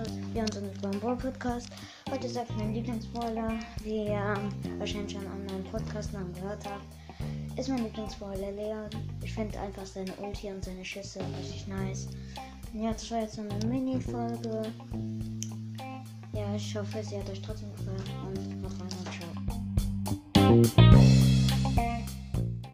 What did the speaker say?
Hallo, wir sind beim Brawl Podcast. Heute ist euch mein Lieblingsbrawler, wie ihr wahrscheinlich schon an meinem Podcast-Namen gehört habt. Ist mein Lieblingsbrawler Leon. Ich finde einfach seine Ulti und seine Schüsse richtig nice. Ja, das war jetzt so eine Mini-Folge. Ja, ich hoffe, sie hat euch trotzdem gefallen und noch einmal ciao.